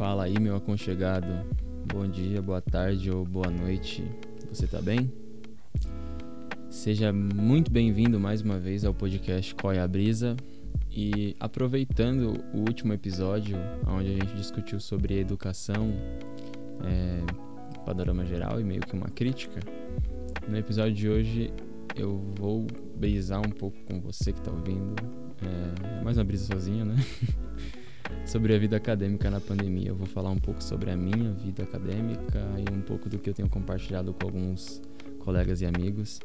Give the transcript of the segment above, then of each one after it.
Fala aí, meu aconchegado. Bom dia, boa tarde ou boa noite. Você tá bem? Seja muito bem-vindo mais uma vez ao podcast Qual é a Brisa. E aproveitando o último episódio, onde a gente discutiu sobre educação, é, panorama geral e meio que uma crítica, no episódio de hoje eu vou brisar um pouco com você que tá ouvindo. É, mais uma brisa sozinha, né? sobre a vida acadêmica na pandemia. Eu vou falar um pouco sobre a minha vida acadêmica e um pouco do que eu tenho compartilhado com alguns colegas e amigos.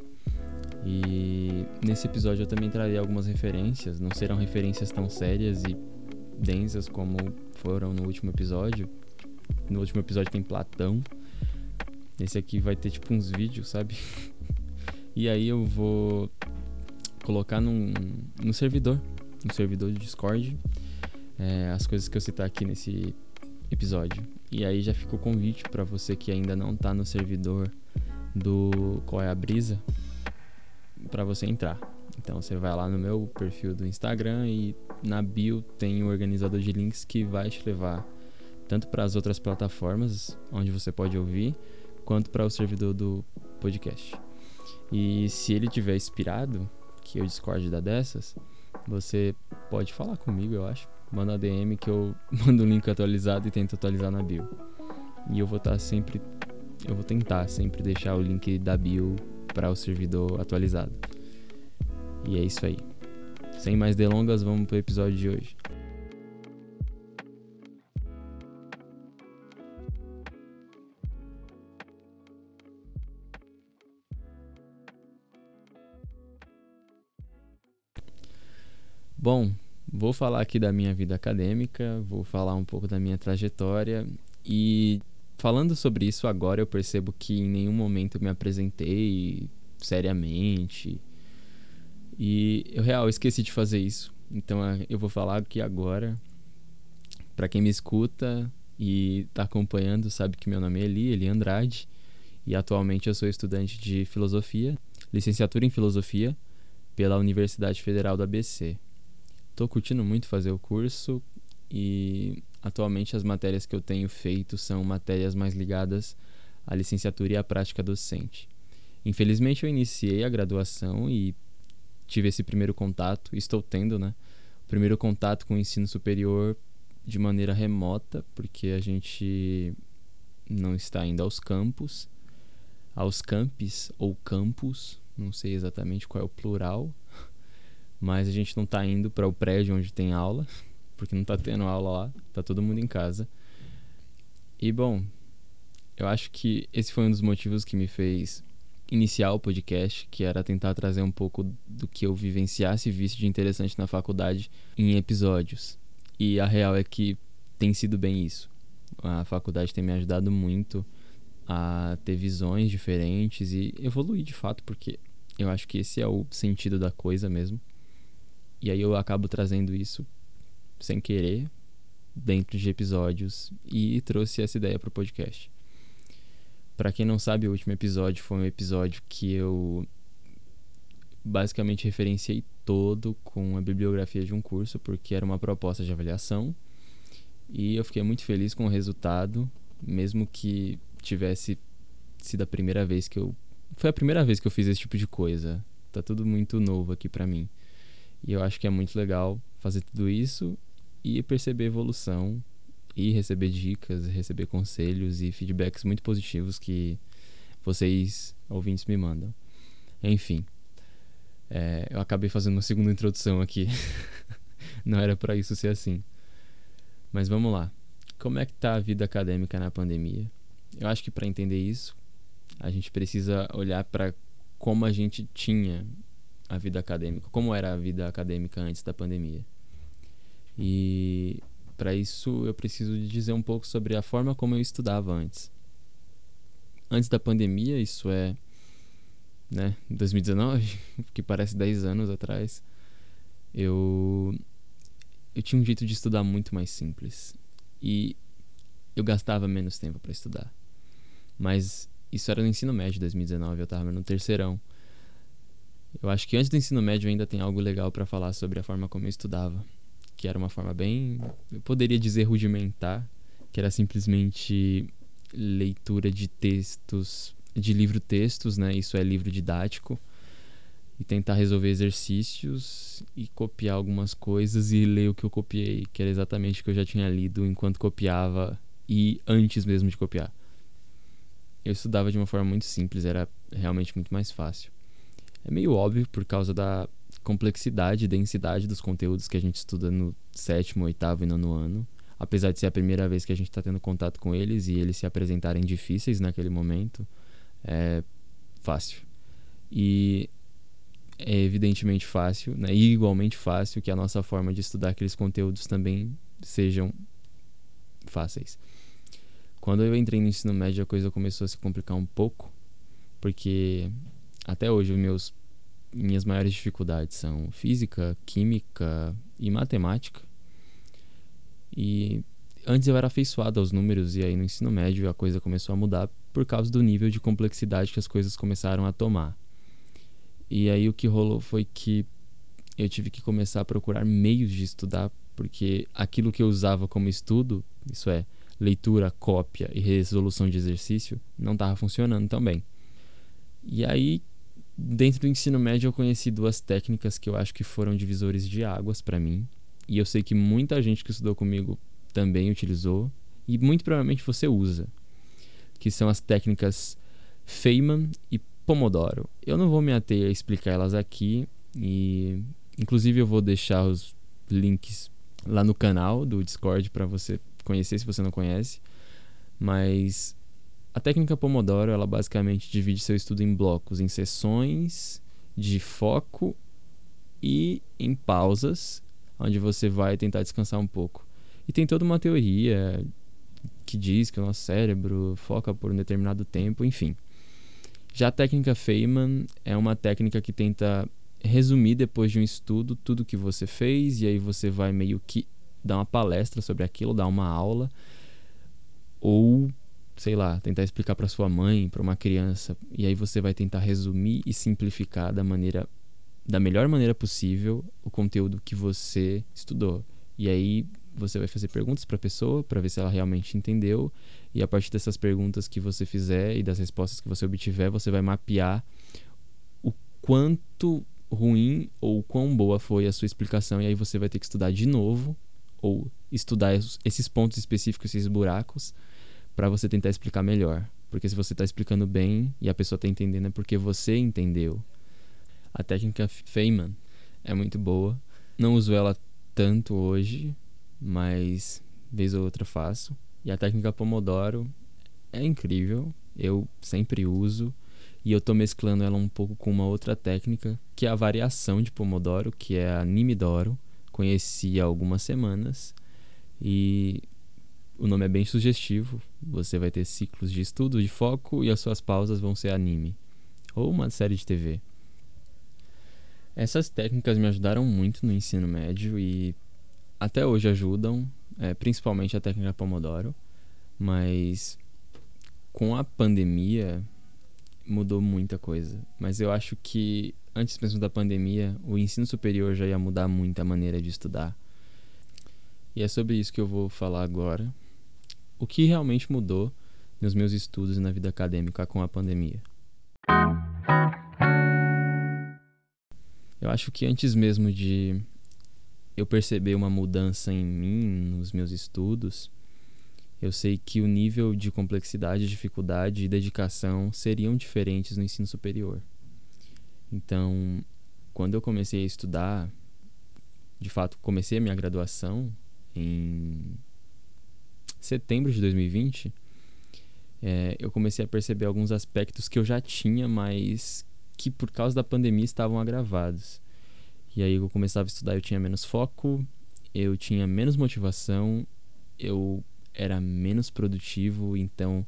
E nesse episódio eu também trarei algumas referências, não serão referências tão sérias e densas como foram no último episódio. No último episódio tem Platão. Esse aqui vai ter tipo uns vídeos, sabe? e aí eu vou colocar num, no servidor, no servidor de Discord é, as coisas que eu citar aqui nesse episódio. E aí já fica o convite para você que ainda não tá no servidor do Qual é a Brisa, para você entrar. Então você vai lá no meu perfil do Instagram e na bio tem o um organizador de links que vai te levar tanto para as outras plataformas onde você pode ouvir, quanto para o servidor do podcast. E se ele tiver inspirado, que eu discorde da dessas, você pode falar comigo, eu acho manda DM que eu mando o link atualizado e tento atualizar na bio. E eu vou estar tá sempre. Eu vou tentar sempre deixar o link da bio para o servidor atualizado. E é isso aí. Sem mais delongas, vamos pro episódio de hoje. Bom, Vou falar aqui da minha vida acadêmica, vou falar um pouco da minha trajetória e falando sobre isso agora eu percebo que em nenhum momento me apresentei seriamente e eu real esqueci de fazer isso. Então eu vou falar aqui agora para quem me escuta e está acompanhando sabe que meu nome é Eli, Eli Andrade e atualmente eu sou estudante de filosofia, licenciatura em filosofia pela Universidade Federal do ABC. Tô curtindo muito fazer o curso e atualmente as matérias que eu tenho feito são matérias mais ligadas à licenciatura e à prática docente. Infelizmente eu iniciei a graduação e tive esse primeiro contato, estou tendo, né? O primeiro contato com o ensino superior de maneira remota, porque a gente não está indo aos campos, aos campos ou campus, não sei exatamente qual é o plural, mas a gente não tá indo para o prédio onde tem aula, porque não tá tendo aula lá, tá todo mundo em casa. E bom, eu acho que esse foi um dos motivos que me fez iniciar o podcast, que era tentar trazer um pouco do que eu vivenciasse e visse de interessante na faculdade em episódios. E a real é que tem sido bem isso. A faculdade tem me ajudado muito a ter visões diferentes e evoluir de fato, porque eu acho que esse é o sentido da coisa mesmo. E aí eu acabo trazendo isso sem querer dentro de episódios e trouxe essa ideia para o podcast. Para quem não sabe, o último episódio foi um episódio que eu basicamente referenciei todo com a bibliografia de um curso, porque era uma proposta de avaliação. E eu fiquei muito feliz com o resultado, mesmo que tivesse sido a primeira vez que eu foi a primeira vez que eu fiz esse tipo de coisa. Tá tudo muito novo aqui para mim. E eu acho que é muito legal fazer tudo isso e perceber evolução e receber dicas, receber conselhos e feedbacks muito positivos que vocês ouvintes me mandam. Enfim, é, eu acabei fazendo uma segunda introdução aqui. Não era para isso ser assim. Mas vamos lá. Como é que tá a vida acadêmica na pandemia? Eu acho que para entender isso, a gente precisa olhar para como a gente tinha a vida acadêmica, como era a vida acadêmica antes da pandemia. E para isso eu preciso dizer um pouco sobre a forma como eu estudava antes. Antes da pandemia, isso é, né, 2019, que parece 10 anos atrás, eu eu tinha um jeito de estudar muito mais simples e eu gastava menos tempo para estudar. Mas isso era no ensino médio 2019, eu estava no terceirão. Eu acho que antes do ensino médio ainda tem algo legal para falar sobre a forma como eu estudava, que era uma forma bem, eu poderia dizer rudimentar, que era simplesmente leitura de textos, de livro-textos, né? Isso é livro didático. E tentar resolver exercícios e copiar algumas coisas e ler o que eu copiei, que era exatamente o que eu já tinha lido enquanto copiava e antes mesmo de copiar. Eu estudava de uma forma muito simples, era realmente muito mais fácil. É meio óbvio por causa da complexidade e densidade dos conteúdos que a gente estuda no sétimo, oitavo e nono ano. Apesar de ser a primeira vez que a gente está tendo contato com eles e eles se apresentarem difíceis naquele momento, é fácil. E é evidentemente fácil, né? e igualmente fácil que a nossa forma de estudar aqueles conteúdos também sejam fáceis. Quando eu entrei no ensino médio, a coisa começou a se complicar um pouco, porque até hoje meus minhas maiores dificuldades são física, química e matemática. E antes eu era afeiçoado aos números e aí no ensino médio a coisa começou a mudar por causa do nível de complexidade que as coisas começaram a tomar. E aí o que rolou foi que eu tive que começar a procurar meios de estudar, porque aquilo que eu usava como estudo, isso é, leitura, cópia e resolução de exercício, não estava funcionando tão bem. E aí Dentro do ensino médio eu conheci duas técnicas que eu acho que foram divisores de águas para mim, e eu sei que muita gente que estudou comigo também utilizou. E muito provavelmente você usa, que são as técnicas Feynman e Pomodoro. Eu não vou me ater a explicar elas aqui e inclusive eu vou deixar os links lá no canal do Discord para você conhecer se você não conhece, mas a técnica Pomodoro, ela basicamente divide seu estudo em blocos, em sessões de foco e em pausas, onde você vai tentar descansar um pouco. E tem toda uma teoria que diz que o nosso cérebro foca por um determinado tempo, enfim. Já a técnica Feynman é uma técnica que tenta resumir depois de um estudo tudo que você fez e aí você vai meio que dar uma palestra sobre aquilo, dar uma aula ou sei lá, tentar explicar para sua mãe, para uma criança, e aí você vai tentar resumir e simplificar da maneira da melhor maneira possível o conteúdo que você estudou. E aí você vai fazer perguntas para a pessoa para ver se ela realmente entendeu, e a partir dessas perguntas que você fizer e das respostas que você obtiver, você vai mapear o quanto ruim ou quão boa foi a sua explicação e aí você vai ter que estudar de novo ou estudar esses pontos específicos, esses buracos para você tentar explicar melhor. Porque se você está explicando bem e a pessoa está entendendo é porque você entendeu. A técnica Feynman é muito boa. Não uso ela tanto hoje, mas vez ou outra faço. E a técnica Pomodoro é incrível. Eu sempre uso. E eu estou mesclando ela um pouco com uma outra técnica, que é a variação de Pomodoro, que é a Nimidoro. Conheci há algumas semanas. E o nome é bem sugestivo. Você vai ter ciclos de estudo, de foco e as suas pausas vão ser anime ou uma série de TV. Essas técnicas me ajudaram muito no ensino médio e até hoje ajudam, é, principalmente a técnica Pomodoro, mas com a pandemia mudou muita coisa. Mas eu acho que antes mesmo da pandemia, o ensino superior já ia mudar muito a maneira de estudar. E é sobre isso que eu vou falar agora o que realmente mudou nos meus estudos e na vida acadêmica com a pandemia. Eu acho que antes mesmo de eu perceber uma mudança em mim, nos meus estudos, eu sei que o nível de complexidade, dificuldade e dedicação seriam diferentes no ensino superior. Então, quando eu comecei a estudar, de fato, comecei a minha graduação em setembro de 2020, é, eu comecei a perceber alguns aspectos que eu já tinha, mas que por causa da pandemia estavam agravados. E aí eu começava a estudar, eu tinha menos foco, eu tinha menos motivação, eu era menos produtivo, então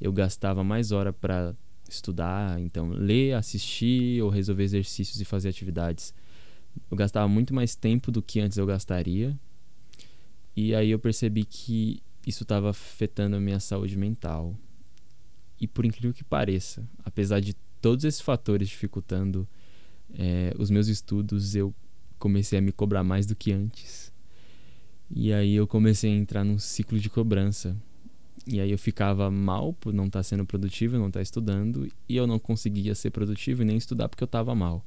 eu gastava mais hora para estudar, então ler, assistir ou resolver exercícios e fazer atividades. Eu gastava muito mais tempo do que antes eu gastaria. E aí eu percebi que isso estava afetando a minha saúde mental. E por incrível que pareça, apesar de todos esses fatores dificultando é, os meus estudos, eu comecei a me cobrar mais do que antes. E aí eu comecei a entrar num ciclo de cobrança, E aí eu ficava mal por não estar tá sendo produtivo, não estar tá estudando, e eu não conseguia ser produtivo e nem estudar porque eu estava mal.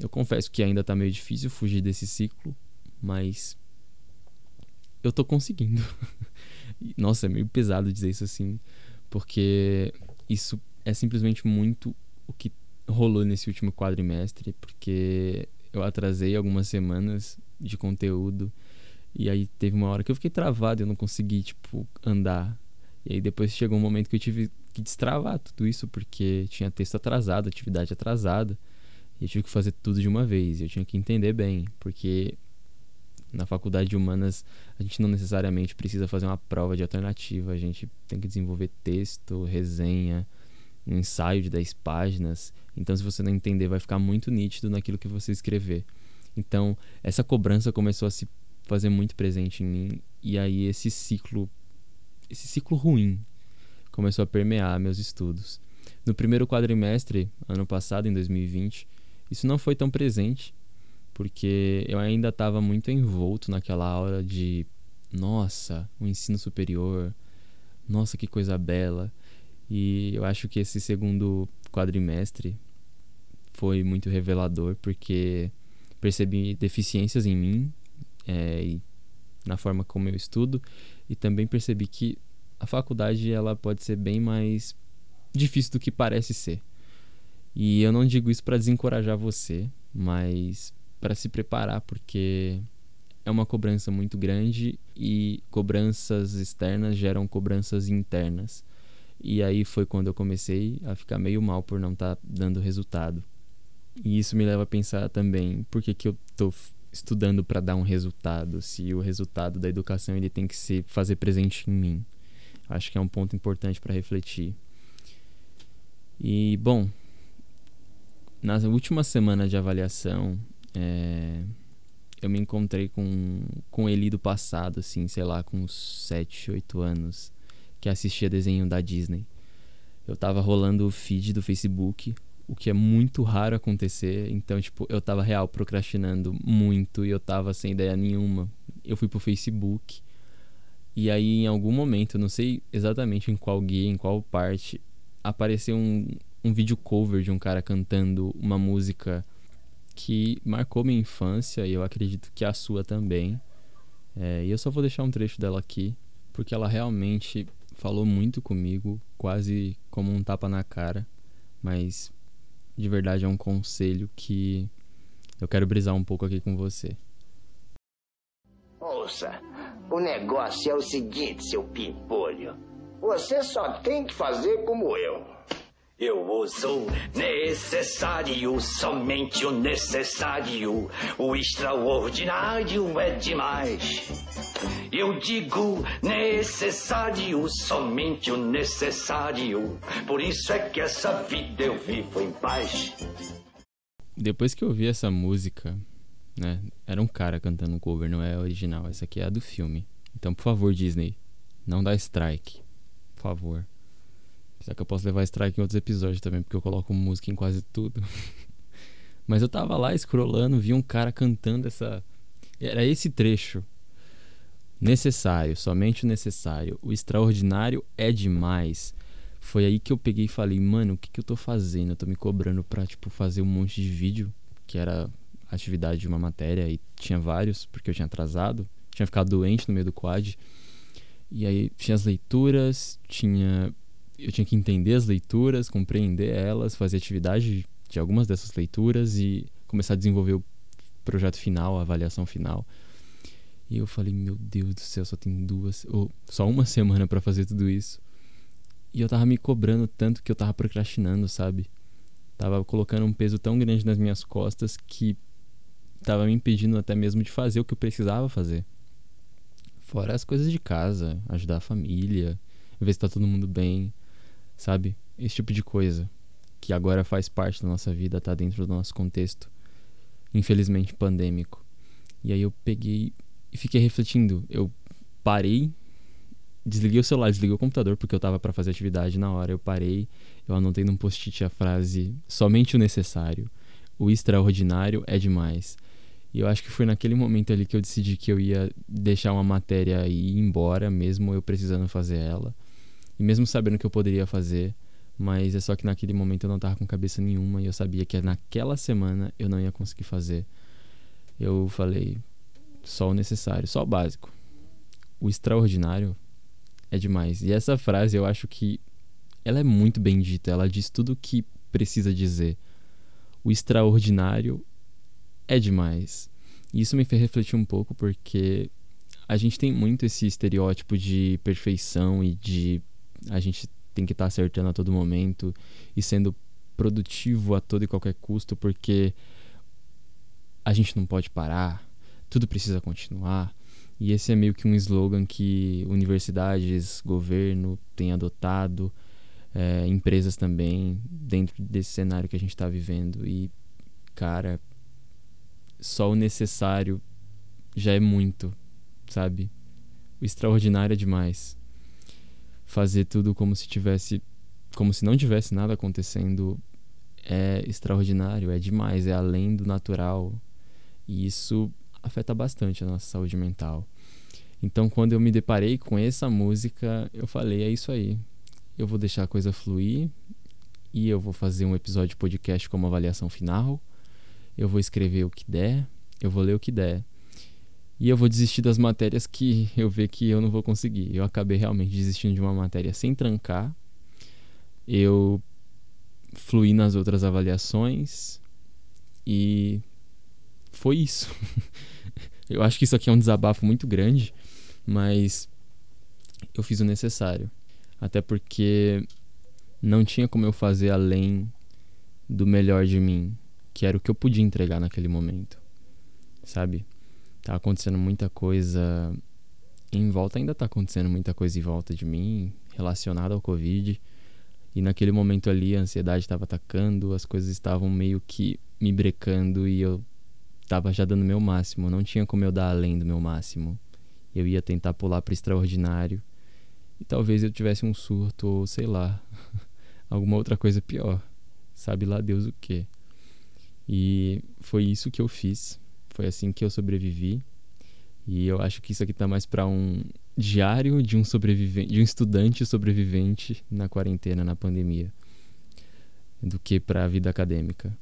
Eu confesso que ainda está meio difícil fugir desse ciclo, mas eu tô conseguindo. Nossa, é meio pesado dizer isso assim, porque isso é simplesmente muito o que rolou nesse último quadrimestre, porque eu atrasei algumas semanas de conteúdo e aí teve uma hora que eu fiquei travado, eu não consegui, tipo, andar. E aí depois chegou um momento que eu tive que destravar tudo isso, porque tinha texto atrasado, atividade atrasada. E eu tive que fazer tudo de uma vez. Eu tinha que entender bem, porque na faculdade de humanas a gente não necessariamente precisa fazer uma prova de alternativa, a gente tem que desenvolver texto, resenha, um ensaio de 10 páginas. Então, se você não entender, vai ficar muito nítido naquilo que você escrever. Então, essa cobrança começou a se fazer muito presente em mim e aí esse ciclo esse ciclo ruim começou a permear meus estudos. No primeiro quadrimestre, ano passado, em 2020, isso não foi tão presente, porque eu ainda estava muito envolto naquela aula de nossa, o ensino superior, nossa, que coisa bela. E eu acho que esse segundo quadrimestre foi muito revelador, porque percebi deficiências em mim é, na forma como eu estudo e também percebi que a faculdade ela pode ser bem mais difícil do que parece ser. E eu não digo isso para desencorajar você, mas para se preparar, porque é uma cobrança muito grande e cobranças externas geram cobranças internas. E aí foi quando eu comecei a ficar meio mal por não estar tá dando resultado. E isso me leva a pensar também por que, que eu tô estudando para dar um resultado, se o resultado da educação ele tem que se fazer presente em mim. Acho que é um ponto importante para refletir. E bom, na última semana de avaliação, é, eu me encontrei com, com ele do passado, assim, sei lá, com uns 7, 8 anos, que assistia desenho da Disney. Eu tava rolando o feed do Facebook, o que é muito raro acontecer. Então, tipo, eu tava real procrastinando muito e eu tava sem ideia nenhuma. Eu fui pro Facebook e aí em algum momento, não sei exatamente em qual guia, em qual parte, apareceu um, um vídeo cover de um cara cantando uma música que marcou minha infância e eu acredito que a sua também. É, e eu só vou deixar um trecho dela aqui, porque ela realmente falou muito comigo, quase como um tapa na cara, mas de verdade é um conselho que eu quero brisar um pouco aqui com você. Ouça, o negócio é o seguinte, seu pimpolho. Você só tem que fazer como eu. Eu uso necessário, somente o necessário. O extraordinário é demais. Eu digo necessário, somente o necessário. Por isso é que essa vida eu vivo em paz. Depois que eu ouvi essa música, né? Era um cara cantando um cover, não é original. Essa aqui é a do filme. Então, por favor, Disney, não dá strike. Por favor. Será que eu posso levar strike em outros episódios também, porque eu coloco música em quase tudo. Mas eu tava lá scrollando, vi um cara cantando essa. Era esse trecho. Necessário, somente o necessário. O extraordinário é demais. Foi aí que eu peguei e falei, mano, o que, que eu tô fazendo? Eu tô me cobrando pra, tipo, fazer um monte de vídeo, que era atividade de uma matéria, e tinha vários, porque eu tinha atrasado. Tinha ficado doente no meio do quad. E aí tinha as leituras, tinha eu tinha que entender as leituras, compreender elas, fazer atividade de algumas dessas leituras e começar a desenvolver o projeto final, a avaliação final. E eu falei, meu Deus do céu, só tem duas, ou só uma semana para fazer tudo isso. E eu tava me cobrando tanto que eu tava procrastinando, sabe? Tava colocando um peso tão grande nas minhas costas que tava me impedindo até mesmo de fazer o que eu precisava fazer. Fora as coisas de casa, ajudar a família, ver se tá todo mundo bem, sabe? Esse tipo de coisa que agora faz parte da nossa vida, tá dentro do nosso contexto, infelizmente pandêmico. E aí eu peguei e fiquei refletindo. Eu parei, desliguei o celular, desliguei o computador porque eu tava para fazer atividade na hora. Eu parei, eu anotei num post-it a frase: somente o necessário. O extraordinário é demais. E eu acho que foi naquele momento ali que eu decidi que eu ia deixar uma matéria e ir embora, mesmo eu precisando fazer ela. E mesmo sabendo que eu poderia fazer, mas é só que naquele momento eu não tava com cabeça nenhuma e eu sabia que naquela semana eu não ia conseguir fazer. Eu falei, só o necessário, só o básico. O extraordinário é demais. E essa frase eu acho que ela é muito bem dita, ela diz tudo o que precisa dizer. O extraordinário é demais. E isso me fez refletir um pouco porque a gente tem muito esse estereótipo de perfeição e de a gente tem que estar tá acertando a todo momento e sendo produtivo a todo e qualquer custo porque a gente não pode parar, tudo precisa continuar. E esse é meio que um slogan que universidades, governo têm adotado, é, empresas também, dentro desse cenário que a gente está vivendo. E, cara, só o necessário já é muito, sabe? O extraordinário é demais. Fazer tudo como se tivesse. como se não tivesse nada acontecendo é extraordinário, é demais, é além do natural. E isso afeta bastante a nossa saúde mental. Então, quando eu me deparei com essa música, eu falei: é isso aí. Eu vou deixar a coisa fluir e eu vou fazer um episódio de podcast como avaliação final eu vou escrever o que der, eu vou ler o que der. E eu vou desistir das matérias que eu ver que eu não vou conseguir. Eu acabei realmente desistindo de uma matéria sem trancar. Eu fluí nas outras avaliações e foi isso. eu acho que isso aqui é um desabafo muito grande, mas eu fiz o necessário. Até porque não tinha como eu fazer além do melhor de mim que era o que eu podia entregar naquele momento, sabe? Tá acontecendo muita coisa em volta, ainda tá acontecendo muita coisa em volta de mim relacionada ao Covid. E naquele momento ali a ansiedade estava atacando, as coisas estavam meio que me brecando e eu tava já dando meu máximo, não tinha como eu dar além do meu máximo. Eu ia tentar pular para extraordinário e talvez eu tivesse um surto ou sei lá, alguma outra coisa pior. Sabe lá Deus o que. E foi isso que eu fiz. Foi assim que eu sobrevivi. E eu acho que isso aqui tá mais para um diário de um sobrevivente, de um estudante sobrevivente na quarentena, na pandemia, do que para a vida acadêmica.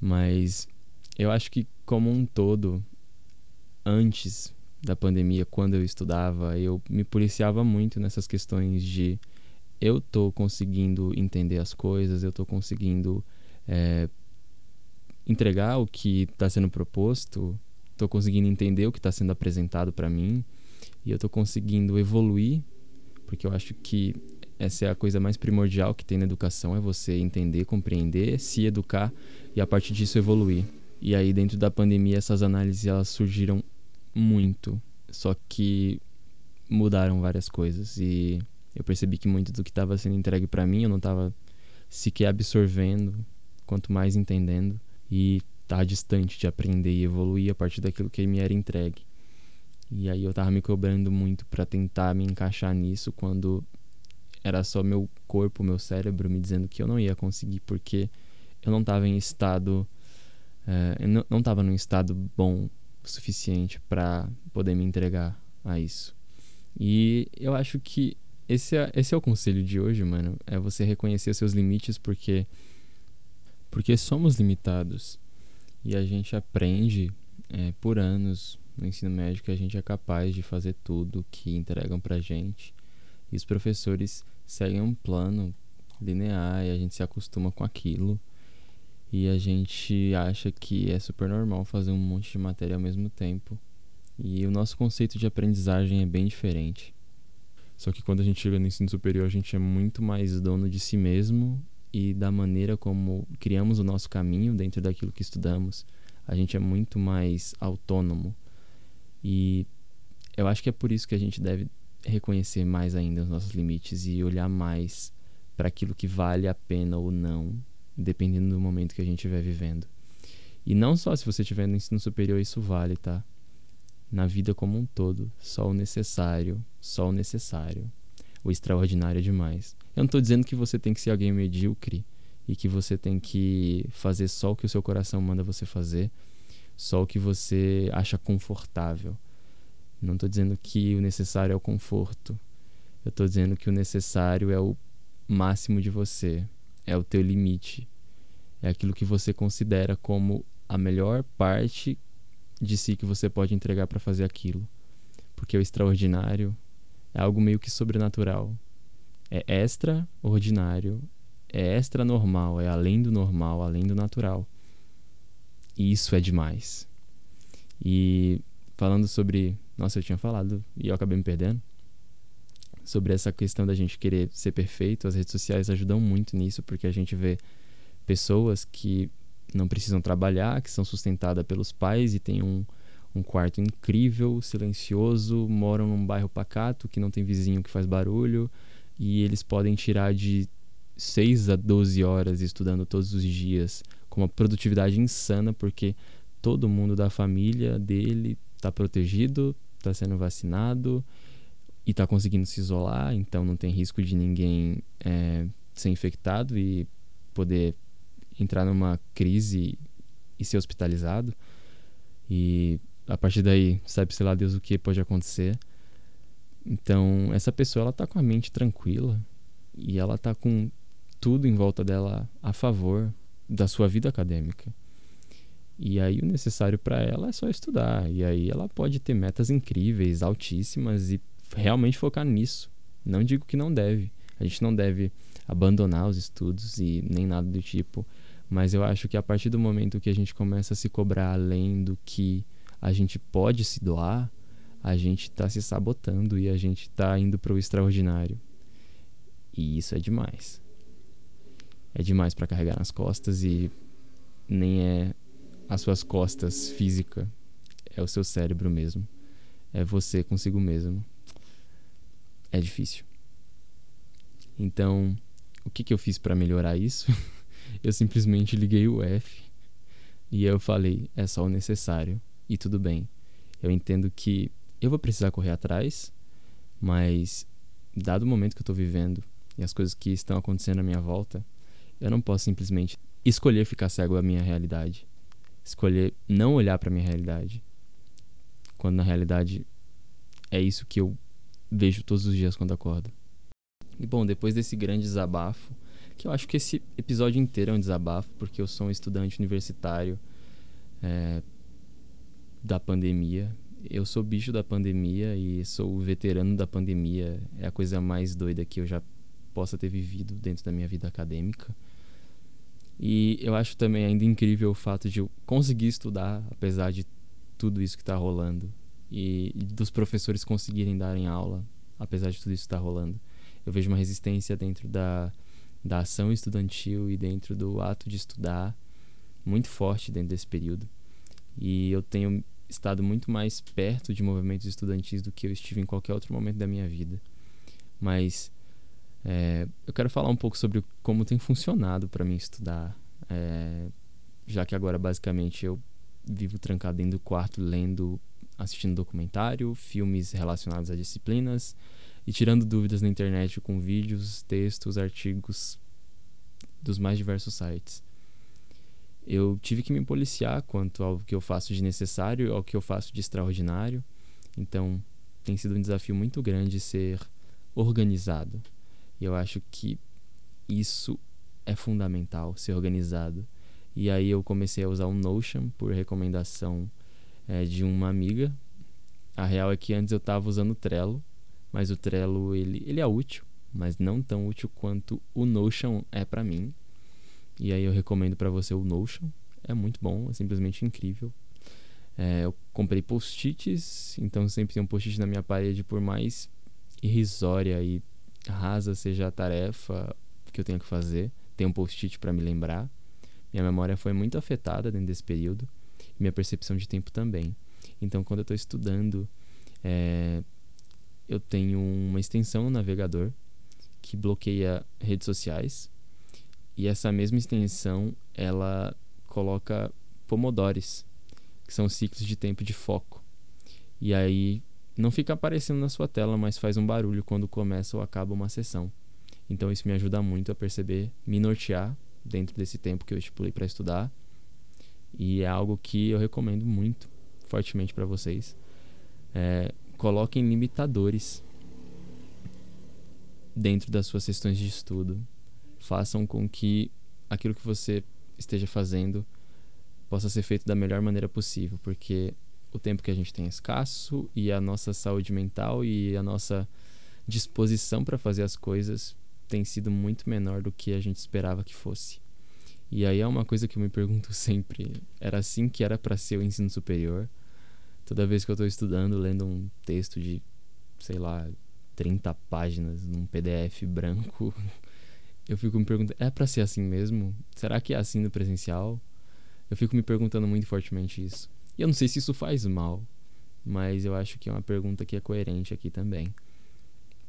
Mas eu acho que como um todo, antes da pandemia, quando eu estudava, eu me policiava muito nessas questões de eu tô conseguindo entender as coisas, eu tô conseguindo é, entregar o que está sendo proposto, estou conseguindo entender o que está sendo apresentado para mim e eu estou conseguindo evoluir, porque eu acho que essa é a coisa mais primordial que tem na educação, é você entender, compreender, se educar e a partir disso evoluir. E aí dentro da pandemia essas análises elas surgiram muito, só que mudaram várias coisas e eu percebi que muito do que estava sendo entregue para mim eu não estava sequer absorvendo, quanto mais entendendo e tá distante de aprender e evoluir a partir daquilo que me era entregue. E aí eu tava me cobrando muito para tentar me encaixar nisso quando era só meu corpo, meu cérebro me dizendo que eu não ia conseguir porque eu não tava em estado é, eu não, não tava num estado bom o suficiente para poder me entregar a isso. E eu acho que esse é, esse é o conselho de hoje, mano. É você reconhecer os seus limites porque porque somos limitados e a gente aprende é, por anos no ensino médio que a gente é capaz de fazer tudo que entregam pra gente. E os professores seguem um plano linear e a gente se acostuma com aquilo. E a gente acha que é super normal fazer um monte de matéria ao mesmo tempo. E o nosso conceito de aprendizagem é bem diferente. Só que quando a gente chega no ensino superior, a gente é muito mais dono de si mesmo e da maneira como criamos o nosso caminho dentro daquilo que estudamos. A gente é muito mais autônomo. E eu acho que é por isso que a gente deve reconhecer mais ainda os nossos limites e olhar mais para aquilo que vale a pena ou não, dependendo do momento que a gente estiver vivendo. E não só se você estiver no ensino superior, isso vale, tá? Na vida como um todo, só o necessário, só o necessário o extraordinário é demais. Eu não estou dizendo que você tem que ser alguém medíocre e que você tem que fazer só o que o seu coração manda você fazer. só o que você acha confortável. Não estou dizendo que o necessário é o conforto. Eu estou dizendo que o necessário é o máximo de você, é o teu limite, é aquilo que você considera como a melhor parte de si que você pode entregar para fazer aquilo. Porque o extraordinário é algo meio que sobrenatural. É extraordinário, é extra normal, é além do normal, além do natural. E isso é demais. E falando sobre. Nossa, eu tinha falado e eu acabei me perdendo. Sobre essa questão da gente querer ser perfeito, as redes sociais ajudam muito nisso, porque a gente vê pessoas que não precisam trabalhar, que são sustentadas pelos pais e têm um, um quarto incrível, silencioso, moram num bairro pacato que não tem vizinho que faz barulho e eles podem tirar de 6 a 12 horas estudando todos os dias com uma produtividade insana porque todo mundo da família dele está protegido, está sendo vacinado e está conseguindo se isolar, então não tem risco de ninguém é, ser infectado e poder entrar numa crise e ser hospitalizado. E a partir daí, sabe-se lá Deus o que pode acontecer. Então, essa pessoa ela tá com a mente tranquila e ela tá com tudo em volta dela a favor da sua vida acadêmica. E aí o necessário para ela é só estudar. E aí ela pode ter metas incríveis, altíssimas e realmente focar nisso. Não digo que não deve. A gente não deve abandonar os estudos e nem nada do tipo. Mas eu acho que a partir do momento que a gente começa a se cobrar além do que a gente pode se doar, a gente está se sabotando e a gente está indo para o extraordinário. E isso é demais. É demais para carregar nas costas e nem é as suas costas física, é o seu cérebro mesmo. É você consigo mesmo. É difícil. Então, o que, que eu fiz para melhorar isso? eu simplesmente liguei o F e eu falei: é só o necessário e tudo bem. Eu entendo que eu vou precisar correr atrás, mas dado o momento que eu estou vivendo e as coisas que estão acontecendo à minha volta, eu não posso simplesmente escolher ficar cego à minha realidade, escolher não olhar para minha realidade, quando na realidade é isso que eu vejo todos os dias quando acordo. E bom, depois desse grande desabafo, que eu acho que esse episódio inteiro é um desabafo, porque eu sou um estudante universitário é, da pandemia. Eu sou bicho da pandemia e sou veterano da pandemia. É a coisa mais doida que eu já possa ter vivido dentro da minha vida acadêmica. E eu acho também ainda incrível o fato de eu conseguir estudar, apesar de tudo isso que está rolando. E, dos professores conseguirem darem aula, apesar de tudo isso estar tá rolando eu vejo uma resistência dentro da, da ação estudantil e dentro do ato de estudar muito forte dentro desse período. E eu tenho estado muito mais perto de movimentos estudantis do que eu estive em qualquer outro momento da minha vida. Mas é, eu quero falar um pouco sobre como tem funcionado para mim estudar, é, já que agora basicamente eu vivo trancado dentro do quarto lendo, assistindo documentário, filmes relacionados a disciplinas e tirando dúvidas na internet com vídeos, textos, artigos dos mais diversos sites. Eu tive que me policiar quanto ao que eu faço de necessário, ao que eu faço de extraordinário. Então, tem sido um desafio muito grande ser organizado. E eu acho que isso é fundamental, ser organizado. E aí eu comecei a usar o Notion por recomendação é, de uma amiga. A real é que antes eu estava usando o Trello, mas o Trello ele, ele é útil, mas não tão útil quanto o Notion é para mim. E aí eu recomendo para você o Notion. É muito bom, é simplesmente incrível. É, eu comprei post-its, então sempre tem um post-it na minha parede, por mais irrisória e rasa seja a tarefa que eu tenho que fazer, tem um post-it para me lembrar. Minha memória foi muito afetada dentro desse período, e minha percepção de tempo também. Então, quando eu estou estudando, é, eu tenho uma extensão no navegador que bloqueia redes sociais e essa mesma extensão ela coloca pomodores, que são ciclos de tempo de foco. E aí não fica aparecendo na sua tela, mas faz um barulho quando começa ou acaba uma sessão. Então isso me ajuda muito a perceber, me nortear dentro desse tempo que eu estipulei para estudar E é algo que eu recomendo muito fortemente para vocês. É, coloquem limitadores dentro das suas sessões de estudo. Façam com que aquilo que você esteja fazendo possa ser feito da melhor maneira possível, porque o tempo que a gente tem é escasso e a nossa saúde mental e a nossa disposição para fazer as coisas tem sido muito menor do que a gente esperava que fosse. E aí é uma coisa que eu me pergunto sempre: era assim que era para ser o ensino superior? Toda vez que eu estou estudando, lendo um texto de, sei lá, 30 páginas num PDF branco, eu fico me perguntando: é para ser assim mesmo? Será que é assim no presencial? Eu fico me perguntando muito fortemente isso. E eu não sei se isso faz mal, mas eu acho que é uma pergunta que é coerente aqui também.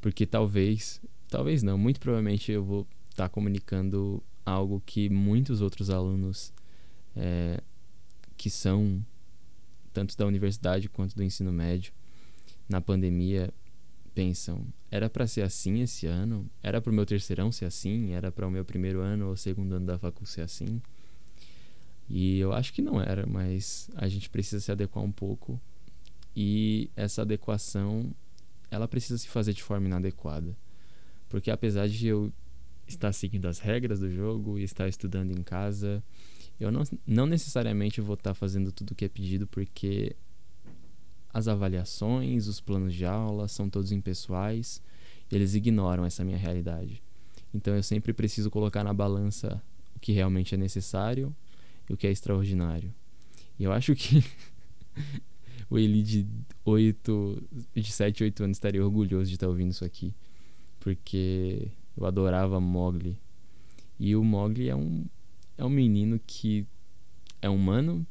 Porque talvez, talvez não, muito provavelmente eu vou estar tá comunicando algo que muitos outros alunos é, que são tanto da universidade quanto do ensino médio na pandemia pensam era para ser assim esse ano era para o meu terceirão ser assim era para o meu primeiro ano ou segundo ano da faculdade ser assim e eu acho que não era, mas a gente precisa se adequar um pouco. E essa adequação, ela precisa se fazer de forma inadequada. Porque apesar de eu estar seguindo as regras do jogo e estar estudando em casa, eu não, não necessariamente vou estar fazendo tudo o que é pedido, porque as avaliações, os planos de aula são todos impessoais, eles ignoram essa minha realidade. Então eu sempre preciso colocar na balança o que realmente é necessário e o que é extraordinário. E eu acho que o Eli de 8, de 7, 8 anos estaria orgulhoso de estar ouvindo isso aqui. Porque eu adorava Mogli. E o Mogli é um, é um menino que é humano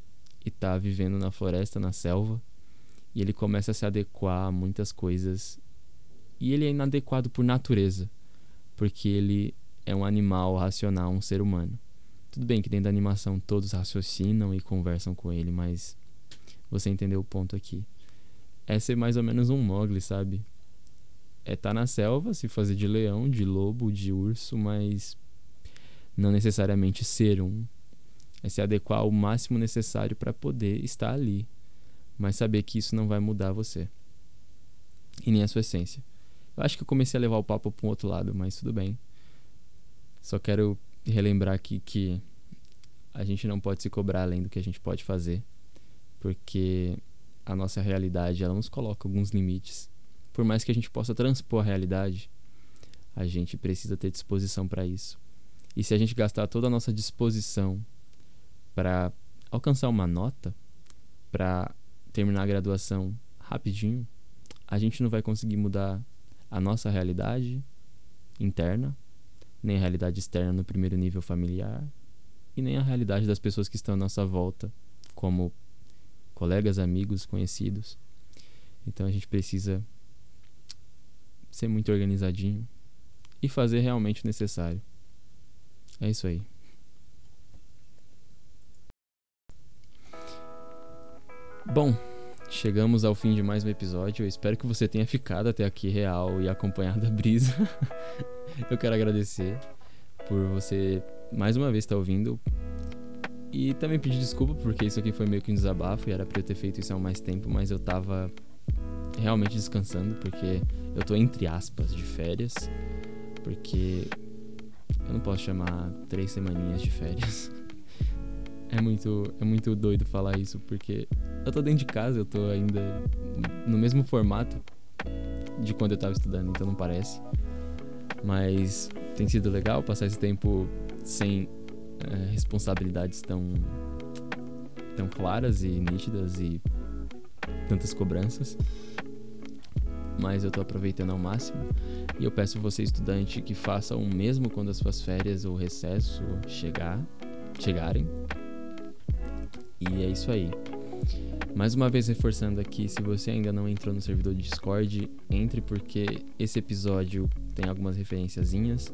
e está vivendo na floresta, na selva. E ele começa a se adequar a muitas coisas. E ele é inadequado por natureza. Porque ele é um animal racional, um ser humano. Tudo bem que dentro da animação todos raciocinam e conversam com ele, mas você entendeu o ponto aqui. É ser mais ou menos um Mogli, sabe? É estar tá na selva, se fazer de leão, de lobo, de urso, mas não necessariamente ser um. É se adequar ao máximo necessário para poder estar ali, mas saber que isso não vai mudar você e nem a sua essência. Eu acho que eu comecei a levar o papo para um outro lado, mas tudo bem. Só quero relembrar aqui que a gente não pode se cobrar além do que a gente pode fazer, porque a nossa realidade ela nos coloca alguns limites. Por mais que a gente possa transpor a realidade, a gente precisa ter disposição para isso. E se a gente gastar toda a nossa disposição para alcançar uma nota, para terminar a graduação rapidinho, a gente não vai conseguir mudar a nossa realidade interna nem a realidade externa no primeiro nível familiar e nem a realidade das pessoas que estão à nossa volta, como colegas, amigos, conhecidos. Então a gente precisa ser muito organizadinho e fazer realmente o necessário. É isso aí. Bom, chegamos ao fim de mais um episódio. Eu espero que você tenha ficado até aqui real e acompanhado a brisa. eu quero agradecer por você mais uma vez estar ouvindo. E também pedir desculpa porque isso aqui foi meio que um desabafo e era pra eu ter feito isso há mais tempo, mas eu tava realmente descansando porque eu tô entre aspas de férias. Porque eu não posso chamar três semaninhas de férias. É muito, é muito doido falar isso porque eu tô dentro de casa, eu tô ainda no mesmo formato de quando eu tava estudando, então não parece. Mas tem sido legal passar esse tempo sem é, responsabilidades tão, tão claras e nítidas e tantas cobranças. Mas eu tô aproveitando ao máximo. E eu peço você, estudante, que faça o mesmo quando as suas férias ou recesso chegar, chegarem. E é isso aí. Mais uma vez reforçando aqui, se você ainda não entrou no servidor de Discord, entre porque esse episódio tem algumas referenciazinhas.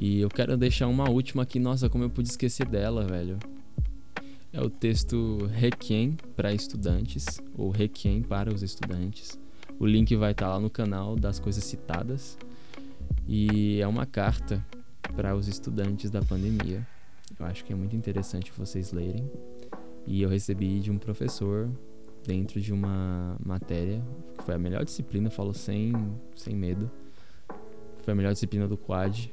E eu quero deixar uma última aqui, nossa, como eu pude esquecer dela, velho. É o texto Requiem para estudantes, ou Requiem para os estudantes. O link vai estar tá lá no canal das coisas citadas. E é uma carta para os estudantes da pandemia. Eu acho que é muito interessante vocês lerem. E eu recebi de um professor dentro de uma matéria, que foi a melhor disciplina, falo sem, sem medo. Foi a melhor disciplina do quad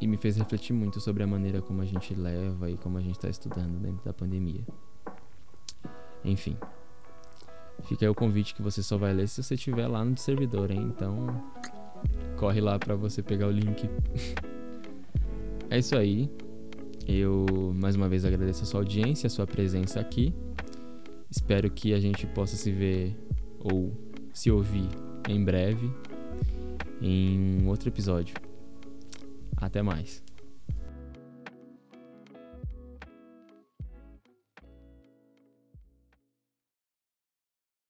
e me fez refletir muito sobre a maneira como a gente leva e como a gente está estudando dentro da pandemia. Enfim, fica aí o convite que você só vai ler se você estiver lá no servidor, hein? Então, corre lá para você pegar o link. é isso aí. Eu mais uma vez agradeço a sua audiência, a sua presença aqui. Espero que a gente possa se ver ou se ouvir em breve em outro episódio. Até mais.